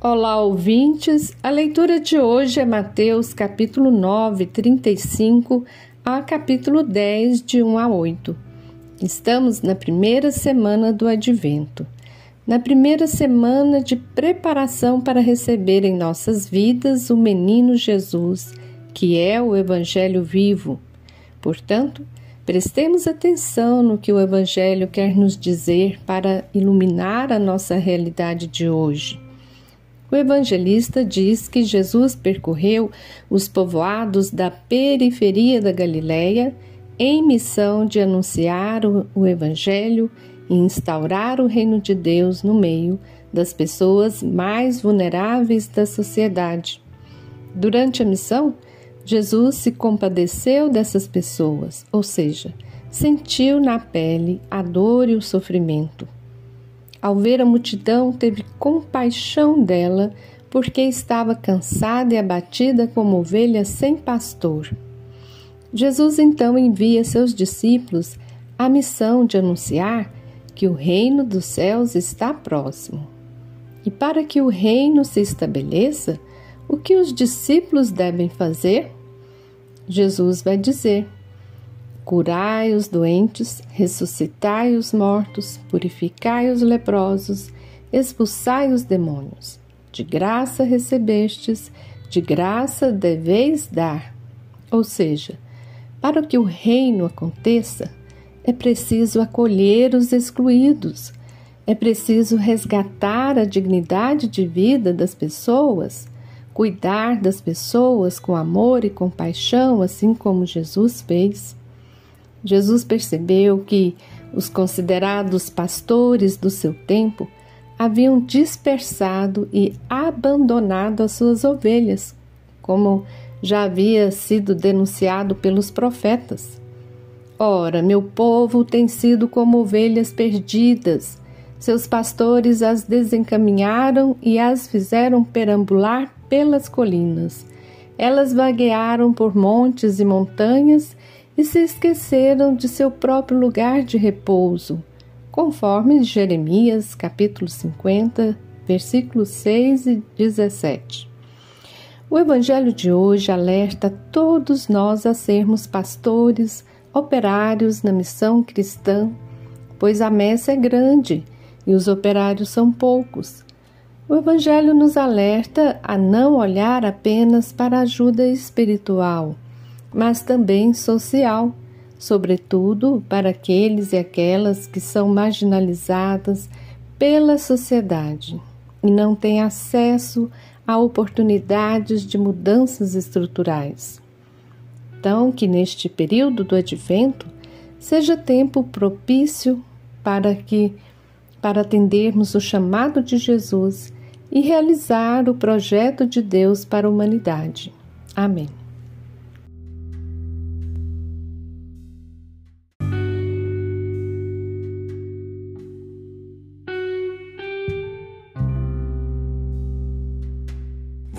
Olá, ouvintes. A leitura de hoje é Mateus capítulo 9, 35 a capítulo 10, de 1 a 8. Estamos na primeira semana do Advento, na primeira semana de preparação para receber em nossas vidas o menino Jesus, que é o Evangelho vivo. Portanto, prestemos atenção no que o Evangelho quer nos dizer para iluminar a nossa realidade de hoje. O evangelista diz que Jesus percorreu os povoados da periferia da Galiléia em missão de anunciar o evangelho e instaurar o reino de Deus no meio das pessoas mais vulneráveis da sociedade. Durante a missão, Jesus se compadeceu dessas pessoas, ou seja, sentiu na pele a dor e o sofrimento. Ao ver a multidão, teve compaixão dela, porque estava cansada e abatida como ovelha sem pastor. Jesus então envia seus discípulos a missão de anunciar que o reino dos céus está próximo. E para que o reino se estabeleça, o que os discípulos devem fazer? Jesus vai dizer: Curai os doentes, ressuscitai os mortos, purificai os leprosos, expulsai os demônios. De graça recebestes, de graça deveis dar. Ou seja, para que o reino aconteça, é preciso acolher os excluídos, é preciso resgatar a dignidade de vida das pessoas, cuidar das pessoas com amor e compaixão, assim como Jesus fez. Jesus percebeu que os considerados pastores do seu tempo haviam dispersado e abandonado as suas ovelhas, como já havia sido denunciado pelos profetas. Ora, meu povo tem sido como ovelhas perdidas. Seus pastores as desencaminharam e as fizeram perambular pelas colinas. Elas vaguearam por montes e montanhas e se esqueceram de seu próprio lugar de repouso, conforme Jeremias capítulo 50, versículos 6 e 17. O Evangelho de hoje alerta todos nós a sermos pastores, operários na missão cristã, pois a messa é grande e os operários são poucos. O Evangelho nos alerta a não olhar apenas para a ajuda espiritual mas também social, sobretudo para aqueles e aquelas que são marginalizadas pela sociedade e não têm acesso a oportunidades de mudanças estruturais. Então, que neste período do advento seja tempo propício para que para atendermos o chamado de Jesus e realizar o projeto de Deus para a humanidade. Amém.